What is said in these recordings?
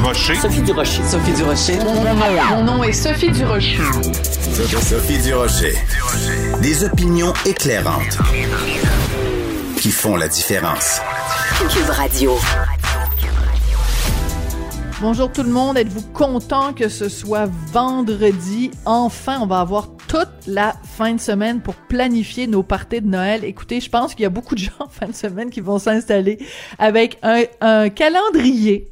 Durocher. Sophie Durocher. Sophie Durocher. Mon nom est Sophie Durocher. Sophie Durocher. Des opinions éclairantes qui font la différence. Cube Radio. Bonjour tout le monde, êtes-vous content que ce soit vendredi? Enfin, on va avoir toute la fin de semaine pour planifier nos parties de Noël. Écoutez, je pense qu'il y a beaucoup de gens en fin de semaine qui vont s'installer avec un, un, calendrier,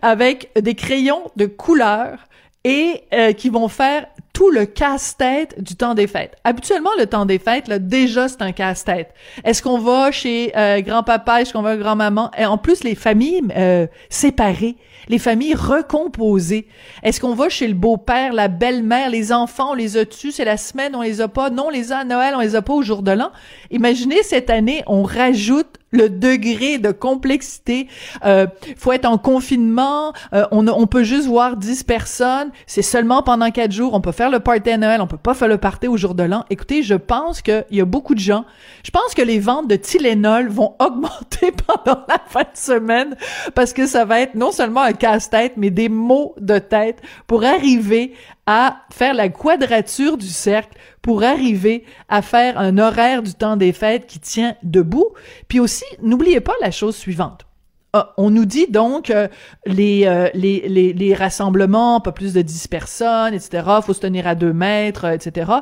avec des crayons de couleur et euh, qui vont faire le casse-tête du temps des fêtes. Habituellement, le temps des fêtes, déjà, c'est un casse-tête. Est-ce qu'on va chez euh, grand-papa, est-ce qu'on va grand-maman? Et en plus, les familles euh, séparées, les familles recomposées. Est-ce qu'on va chez le beau-père, la belle-mère, les enfants, on les a tu c'est la semaine, on les a pas, non, on les a à Noël, on les a pas au jour de l'an. Imaginez cette année, on rajoute le degré de complexité. Euh, faut être en confinement, euh, on, on peut juste voir 10 personnes, c'est seulement pendant quatre jours, on peut faire le party Noël, on peut pas faire le party au jour de l'an. Écoutez, je pense qu'il y a beaucoup de gens, je pense que les ventes de Tylenol vont augmenter pendant la fin de semaine parce que ça va être non seulement un casse-tête, mais des maux de tête pour arriver à faire la quadrature du cercle pour arriver à faire un horaire du temps des fêtes qui tient debout. Puis aussi, n'oubliez pas la chose suivante. Ah, on nous dit donc euh, les, euh, les, rassemblements, pas plus de 10 personnes, etc. faut se tenir à 2 mètres, etc.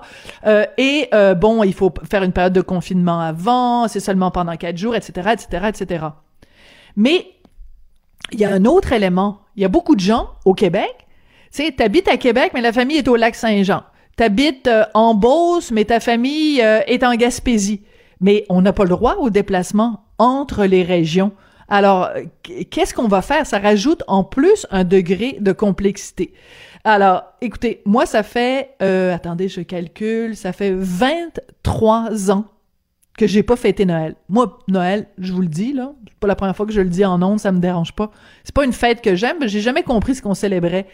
Euh, et bon, il faut faire une période de confinement avant, c'est seulement pendant 4 jours, etc., etc., etc. Mais il y a un autre élément. Il y a beaucoup de gens au Québec tu sais, t'habites à Québec, mais la famille est au lac Saint-Jean. T'habites euh, en Beauce, mais ta famille euh, est en Gaspésie. Mais on n'a pas le droit au déplacement entre les régions. Alors, qu'est-ce qu'on va faire? Ça rajoute en plus un degré de complexité. Alors, écoutez, moi, ça fait, euh, attendez, je calcule, ça fait 23 ans que j'ai pas fêté Noël. Moi, Noël, je vous le dis, là, c'est pas la première fois que je le dis en ondes, ça me dérange pas. C'est pas une fête que j'aime, j'ai jamais compris ce qu'on célébrait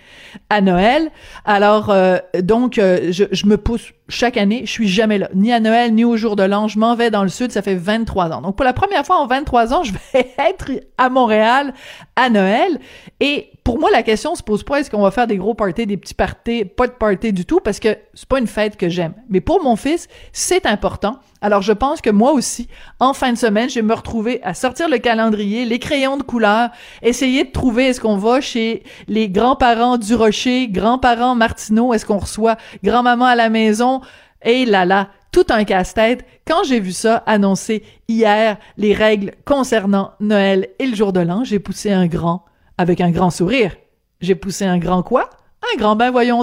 à Noël. Alors, euh, donc, euh, je, je, me pousse chaque année, je suis jamais là, ni à Noël, ni au jour de l'an. Je m'en vais dans le sud, ça fait 23 ans. Donc, pour la première fois en 23 ans, je vais être à Montréal à Noël. Et pour moi, la question se pose pas est-ce qu'on va faire des gros parties, des petits parties, pas de parties du tout, parce que c'est pas une fête que j'aime. Mais pour mon fils, c'est important. Alors, je pense que moi aussi, en fin de semaine, je vais me retrouver à sortir le calendrier, les crayons de couleur, essayer de trouver est-ce qu'on va chez les grands-parents du Rocher, grands-parents Martineau, est-ce qu'on reçoit grand-maman à la maison, et là là, tout un casse-tête quand j'ai vu ça annoncé hier, les règles concernant Noël et le jour de l'an, j'ai poussé un grand avec un grand sourire. J'ai poussé un grand quoi? Un grand ben voyons donc.